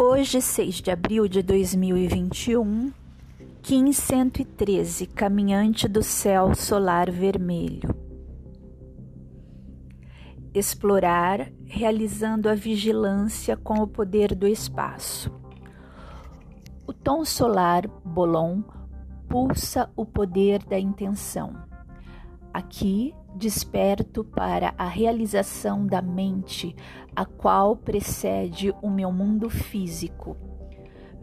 Hoje, 6 de abril de 2021, 1513, caminhante do céu solar vermelho. Explorar, realizando a vigilância com o poder do espaço. O tom solar Bolon pulsa o poder da intenção. Aqui, desperto para a realização da mente, a qual precede o meu mundo físico.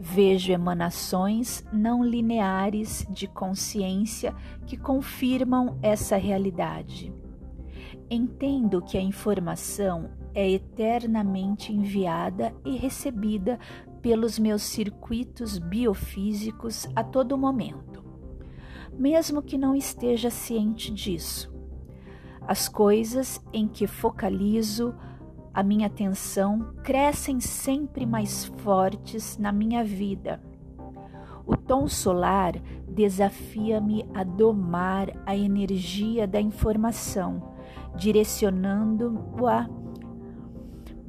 Vejo emanações não lineares de consciência que confirmam essa realidade. Entendo que a informação é eternamente enviada e recebida pelos meus circuitos biofísicos a todo momento, mesmo que não esteja ciente disso. As coisas em que focalizo a minha atenção crescem sempre mais fortes na minha vida. O tom solar desafia-me a domar a energia da informação, direcionando-a.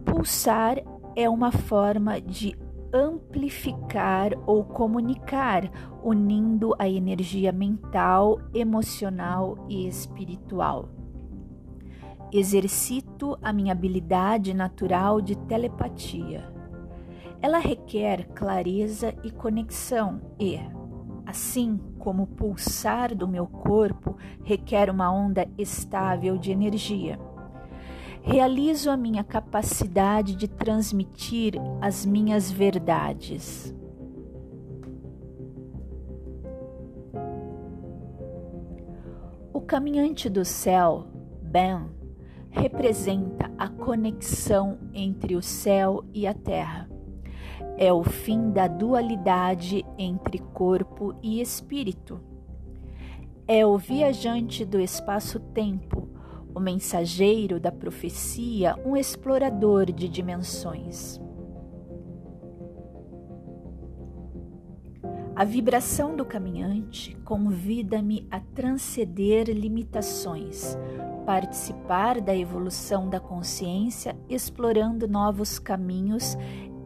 Pulsar é uma forma de amplificar ou comunicar, unindo a energia mental, emocional e espiritual. Exercito a minha habilidade natural de telepatia. Ela requer clareza e conexão e, assim como o pulsar do meu corpo requer uma onda estável de energia. Realizo a minha capacidade de transmitir as minhas verdades. O caminhante do céu, Ben, representa a conexão entre o céu e a terra. É o fim da dualidade entre corpo e espírito. É o viajante do espaço-tempo, o mensageiro da profecia, um explorador de dimensões. A vibração do caminhante convida-me a transcender limitações, participar da evolução da consciência, explorando novos caminhos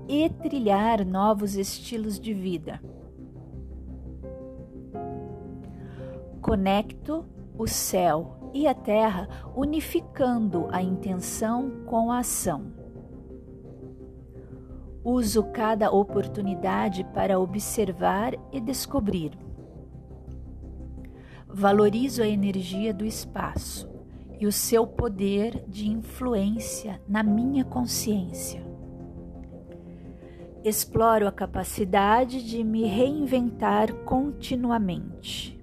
e trilhar novos estilos de vida. Conecto o céu e a terra, unificando a intenção com a ação. Uso cada oportunidade para observar e descobrir. Valorizo a energia do espaço e o seu poder de influência na minha consciência. Exploro a capacidade de me reinventar continuamente.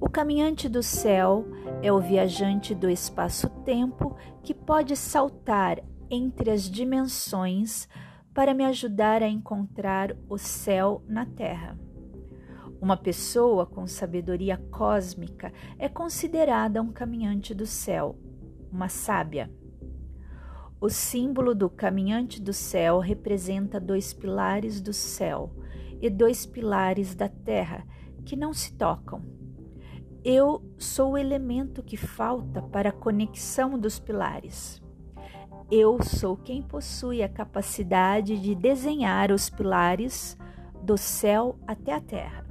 O caminhante do céu é o viajante do espaço-tempo que pode saltar entre as dimensões para me ajudar a encontrar o céu na terra. Uma pessoa com sabedoria cósmica é considerada um caminhante do céu, uma sábia. O símbolo do caminhante do céu representa dois pilares do céu e dois pilares da terra que não se tocam. Eu sou o elemento que falta para a conexão dos pilares. Eu sou quem possui a capacidade de desenhar os pilares do céu até a terra.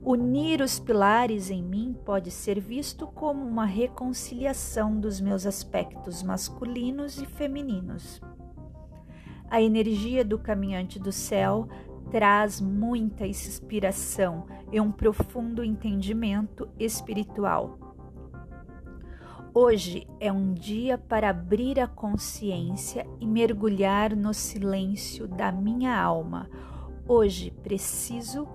Unir os pilares em mim pode ser visto como uma reconciliação dos meus aspectos masculinos e femininos. A energia do caminhante do céu traz muita inspiração e um profundo entendimento espiritual. Hoje é um dia para abrir a consciência e mergulhar no silêncio da minha alma. Hoje preciso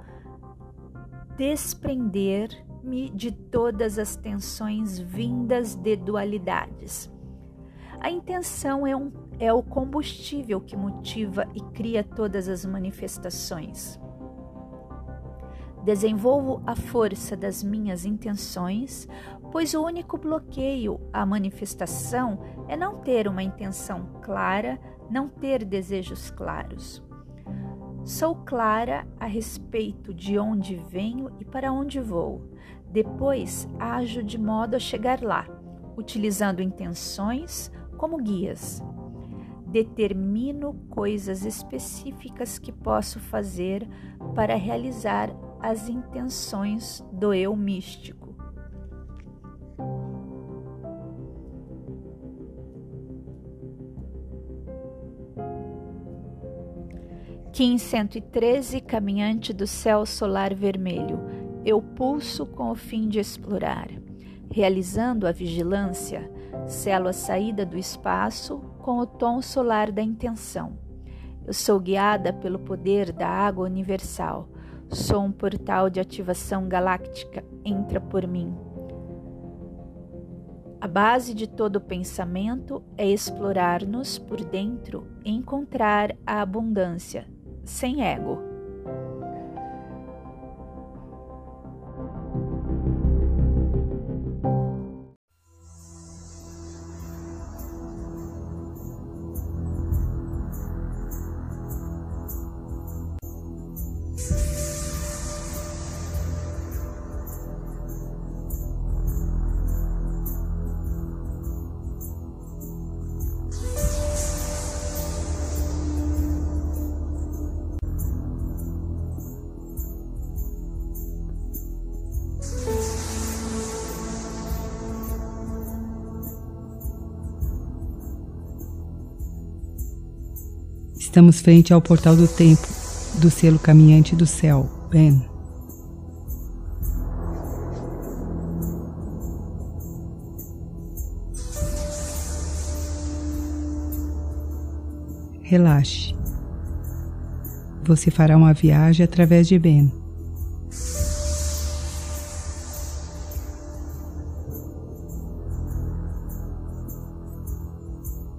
desprender-me de todas as tensões vindas de dualidades. A intenção é, um, é o combustível que motiva e cria todas as manifestações. Desenvolvo a força das minhas intenções, pois o único bloqueio à manifestação é não ter uma intenção clara, não ter desejos claros. Sou clara a respeito de onde venho e para onde vou. Depois ajo de modo a chegar lá, utilizando intenções como guias. determino coisas específicas que posso fazer para realizar as intenções do eu místico. Kim 113, caminhante do céu solar vermelho, eu pulso com o fim de explorar. Realizando a vigilância, selo a saída do espaço com o tom solar da intenção. Eu sou guiada pelo poder da água universal. Sou um portal de ativação galáctica. Entra por mim. A base de todo pensamento é explorar-nos por dentro e encontrar a abundância, sem ego. Estamos frente ao portal do tempo do selo caminhante do céu, Ben. Relaxe. Você fará uma viagem através de Ben.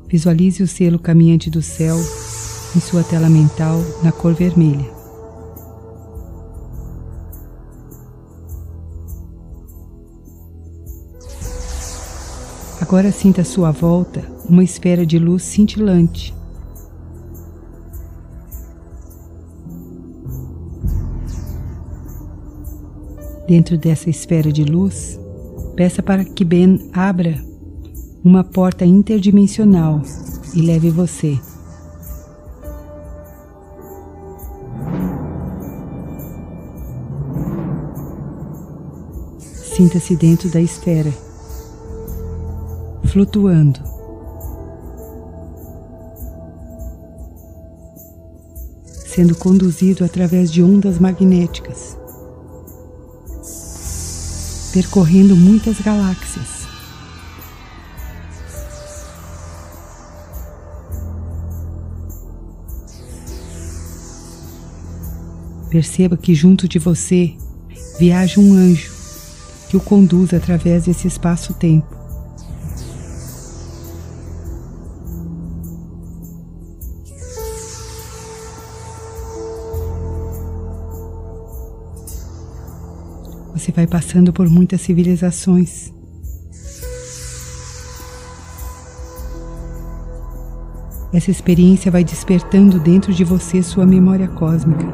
Visualize o selo caminhante do céu em sua tela mental na cor vermelha. Agora sinta à sua volta uma esfera de luz cintilante. Dentro dessa esfera de luz, peça para que Ben abra uma porta interdimensional e leve você Sinta-se dentro da esfera, flutuando. Sendo conduzido através de ondas magnéticas, percorrendo muitas galáxias. Perceba que junto de você viaja um anjo que o conduz através desse espaço-tempo. Você vai passando por muitas civilizações. Essa experiência vai despertando dentro de você sua memória cósmica.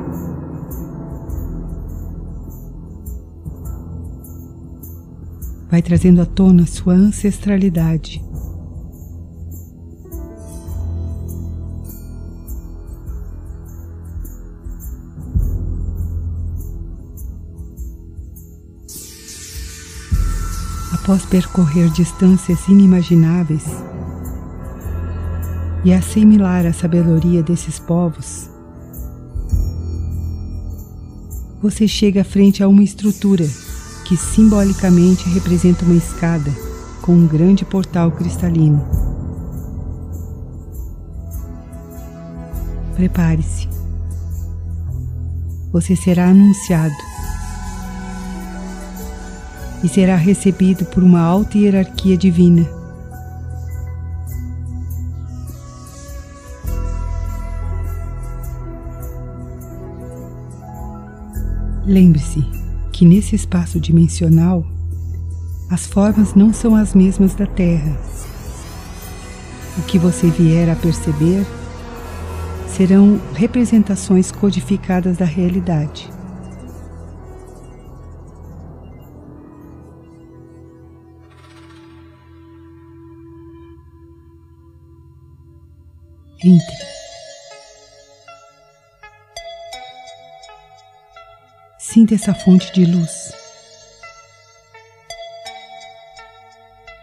Vai trazendo à tona sua ancestralidade. Após percorrer distâncias inimagináveis e assimilar a sabedoria desses povos, você chega frente a uma estrutura que simbolicamente representa uma escada com um grande portal cristalino. Prepare-se. Você será anunciado e será recebido por uma alta hierarquia divina. Lembre-se que nesse espaço dimensional as formas não são as mesmas da Terra. O que você vier a perceber serão representações codificadas da realidade. Entre. Sinta essa fonte de luz.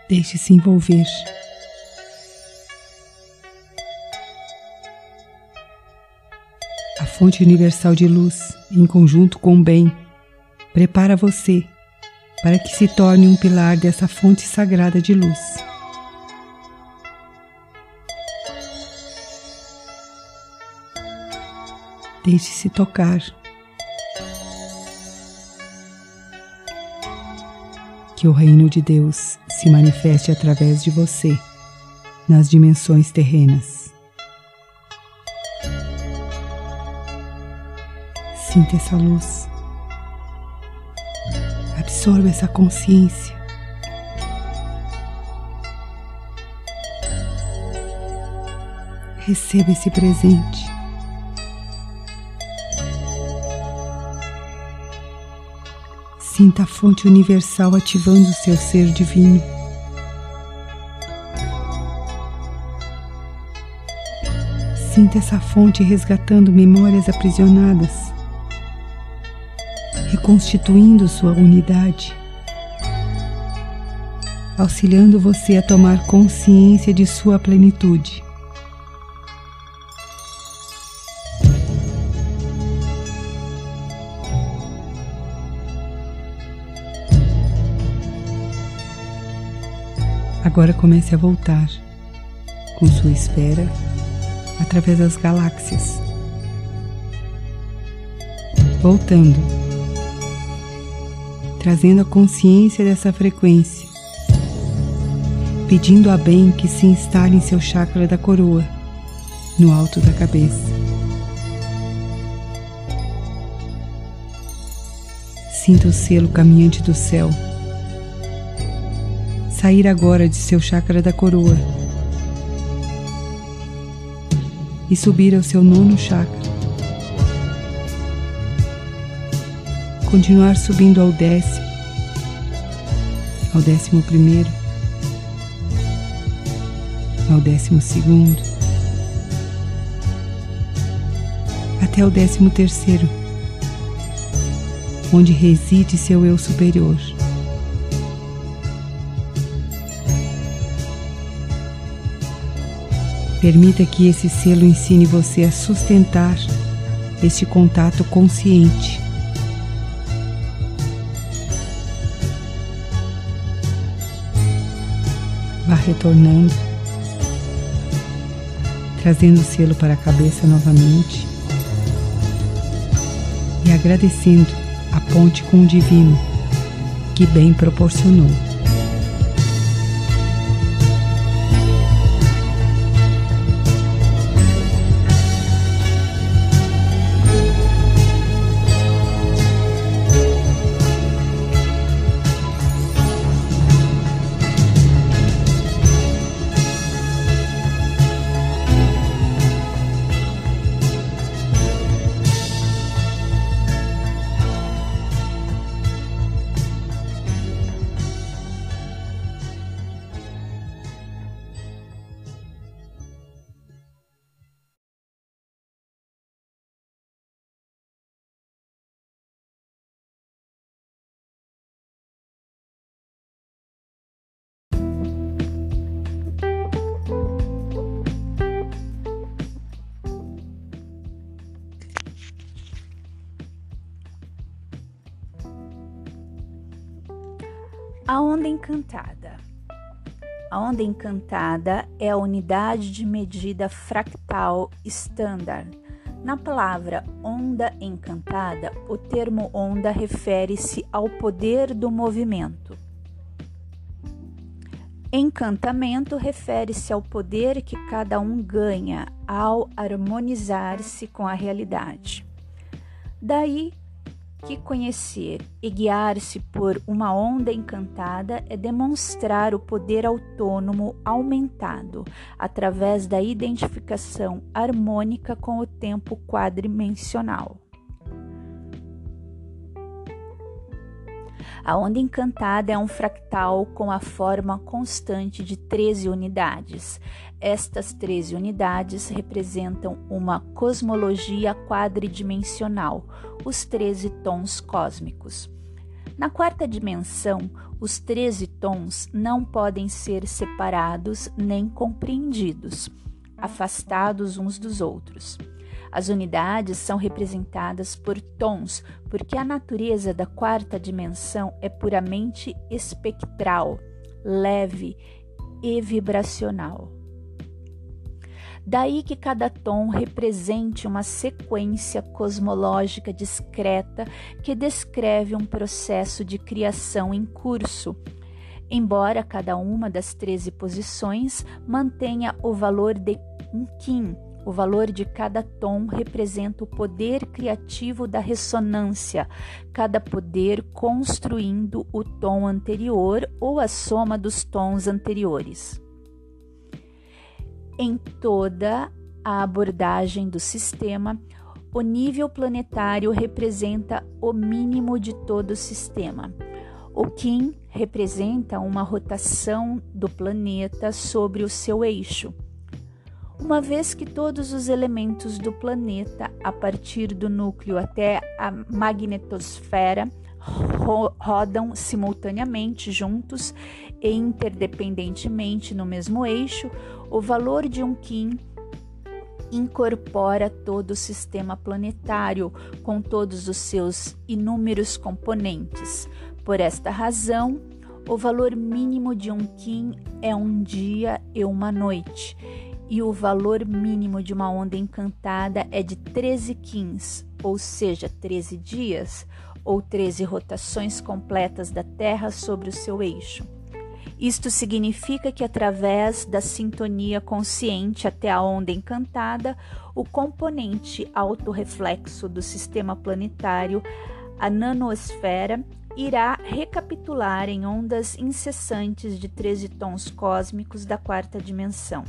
Deixe-se envolver. A fonte universal de luz, em conjunto com o bem, prepara você para que se torne um pilar dessa fonte sagrada de luz. Deixe-se tocar. Que o reino de Deus se manifeste através de você nas dimensões terrenas. Sinta essa luz. Absorva essa consciência. Receba esse presente. Sinta a fonte universal ativando o seu ser divino. Sinta essa fonte resgatando memórias aprisionadas, reconstituindo sua unidade, auxiliando você a tomar consciência de sua plenitude. Agora comece a voltar com sua esfera através das galáxias. Voltando, trazendo a consciência dessa frequência, pedindo a bem que se instale em seu chakra da coroa, no alto da cabeça. Sinta o selo caminhante do céu sair agora de seu chakra da coroa e subir ao seu nono chakra. Continuar subindo ao décimo, ao décimo primeiro, ao décimo segundo, até o décimo terceiro, onde reside seu eu superior. Permita que esse selo ensine você a sustentar este contato consciente. Vá retornando, trazendo o selo para a cabeça novamente e agradecendo a ponte com o Divino que bem proporcionou. A onda encantada. A onda encantada é a unidade de medida fractal standard. Na palavra onda encantada, o termo onda refere-se ao poder do movimento. Encantamento refere-se ao poder que cada um ganha ao harmonizar-se com a realidade. Daí que conhecer e guiar-se por uma onda encantada é demonstrar o poder autônomo aumentado através da identificação harmônica com o tempo quadrimensional. A onda encantada é um fractal com a forma constante de 13 unidades. Estas 13 unidades representam uma cosmologia quadridimensional, os 13 tons cósmicos. Na quarta dimensão, os 13 tons não podem ser separados nem compreendidos, afastados uns dos outros. As unidades são representadas por tons, porque a natureza da quarta dimensão é puramente espectral, leve e vibracional. Daí que cada tom represente uma sequência cosmológica discreta que descreve um processo de criação em curso, embora cada uma das 13 posições mantenha o valor de um Kim, o valor de cada tom representa o poder criativo da ressonância, cada poder construindo o tom anterior ou a soma dos tons anteriores. Em toda a abordagem do sistema, o nível planetário representa o mínimo de todo o sistema. O Kim representa uma rotação do planeta sobre o seu eixo uma vez que todos os elementos do planeta, a partir do núcleo até a magnetosfera, ro rodam simultaneamente juntos e interdependentemente no mesmo eixo, o valor de um Kim incorpora todo o sistema planetário com todos os seus inúmeros componentes. Por esta razão, o valor mínimo de um Kim é um dia e uma noite e o valor mínimo de uma onda encantada é de 13 quins, ou seja, 13 dias ou 13 rotações completas da Terra sobre o seu eixo. Isto significa que, através da sintonia consciente até a onda encantada, o componente autorreflexo do sistema planetário, a nanosfera, irá recapitular em ondas incessantes de 13 tons cósmicos da quarta dimensão.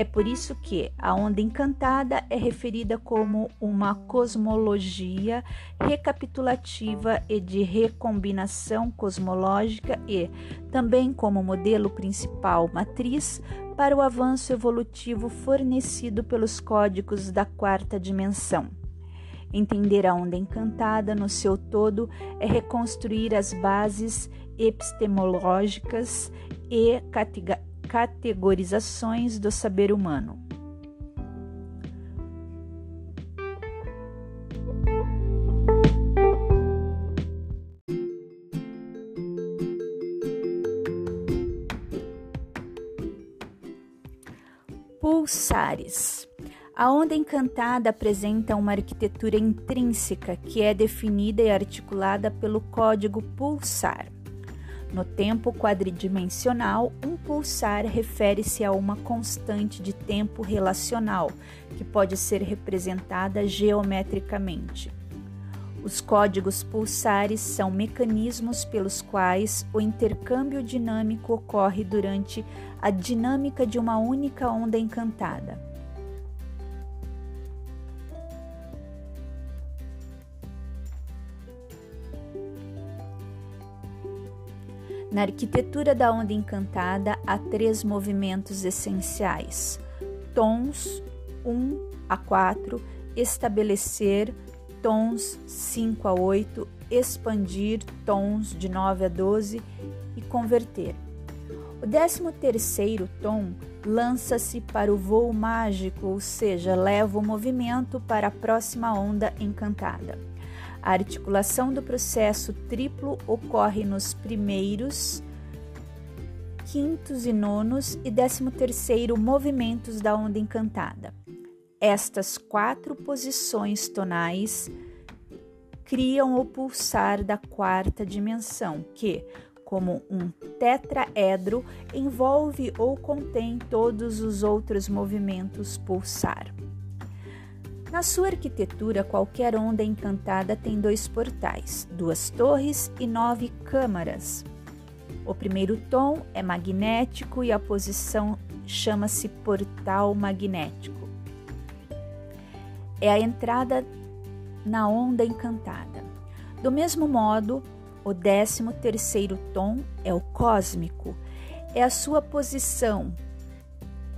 É por isso que a onda encantada é referida como uma cosmologia recapitulativa e de recombinação cosmológica e também como modelo principal matriz para o avanço evolutivo fornecido pelos códigos da quarta dimensão. Entender a onda encantada no seu todo é reconstruir as bases epistemológicas e categorizações do saber humano. Pulsares. A onda encantada apresenta uma arquitetura intrínseca que é definida e articulada pelo código pulsar. No tempo quadridimensional, um pulsar refere-se a uma constante de tempo relacional, que pode ser representada geometricamente. Os códigos pulsares são mecanismos pelos quais o intercâmbio dinâmico ocorre durante a dinâmica de uma única onda encantada. Na arquitetura da onda encantada há três movimentos essenciais: tons 1 a 4, estabelecer, tons 5 a 8, expandir, tons de 9 a 12 e converter. O décimo terceiro tom lança-se para o voo mágico, ou seja, leva o movimento para a próxima onda encantada. A articulação do processo triplo ocorre nos primeiros, quintos e nonos e décimo terceiro movimentos da onda encantada. Estas quatro posições tonais criam o pulsar da quarta dimensão, que, como um tetraedro, envolve ou contém todos os outros movimentos pulsar. Na sua arquitetura, qualquer onda encantada tem dois portais, duas torres e nove câmaras. O primeiro tom é magnético e a posição chama-se portal magnético. É a entrada na onda encantada. Do mesmo modo, O décimo terceiro tom é o cósmico, é a sua posição,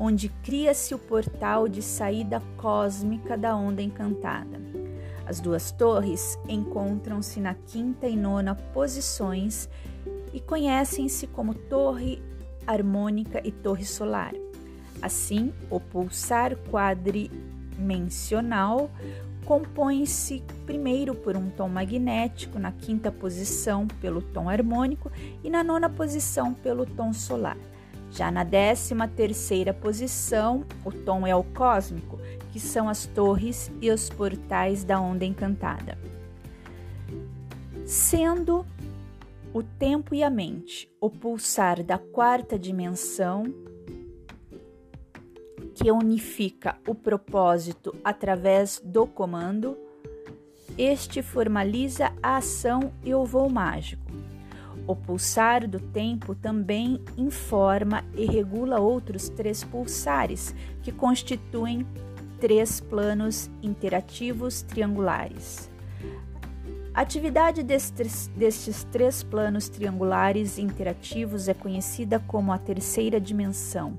onde cria-se o portal de saída cósmica da onda encantada. As duas torres encontram-se na quinta e nona posições e conhecem-se como torre harmônica e torre solar. Assim, o pulsar quadrimensional compõe-se primeiro por um tom magnético, na quinta posição pelo tom harmônico e na nona posição pelo tom solar. Já na décima terceira posição, o tom é o cósmico, que são as torres e os portais da onda encantada. Sendo o tempo e a mente o pulsar da quarta dimensão, que unifica o propósito através do comando, este formaliza a ação e o voo mágico. O pulsar do tempo também informa e regula outros três pulsares, que constituem três planos interativos triangulares. A atividade destes, destes três planos triangulares interativos é conhecida como a terceira dimensão,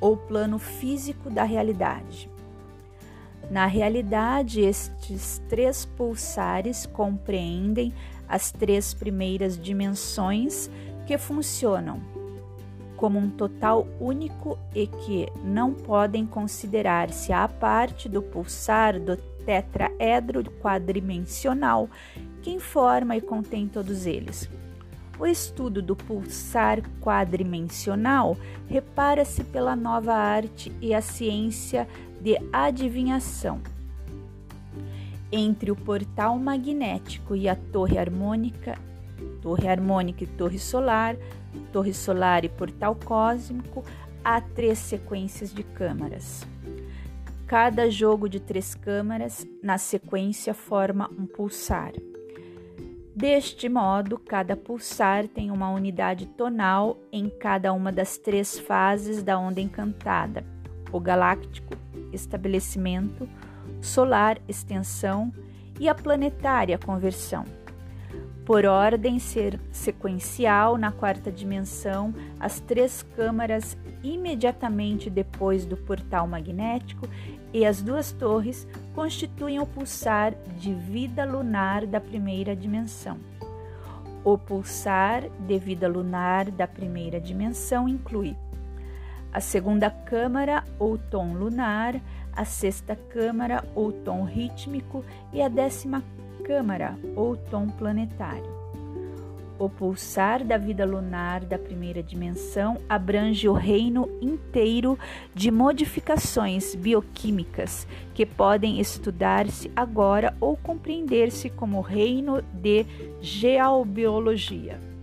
ou plano físico da realidade. Na realidade, estes três pulsares compreendem as três primeiras dimensões que funcionam como um total único e que não podem considerar-se a parte do pulsar do tetraedro quadrimensional que informa e contém todos eles. O estudo do pulsar quadrimensional repara-se pela nova arte e a ciência de adivinhação. Entre o portal magnético e a torre harmônica, torre harmônica e torre solar, torre solar e portal cósmico, há três sequências de câmaras. Cada jogo de três câmaras na sequência forma um pulsar. Deste modo, cada pulsar tem uma unidade tonal em cada uma das três fases da onda encantada: o galáctico, estabelecimento, solar, extensão e a planetária, conversão. Por ordem ser sequencial, na quarta dimensão, as três câmaras imediatamente depois do portal magnético e as duas torres constituem o pulsar de vida lunar da primeira dimensão. O pulsar de vida lunar da primeira dimensão inclui a segunda câmara ou tom lunar, a sexta câmara ou tom rítmico e a décima câmara ou tom planetário. O pulsar da vida lunar da primeira dimensão abrange o reino inteiro de modificações bioquímicas que podem estudar-se agora ou compreender-se como reino de geobiologia.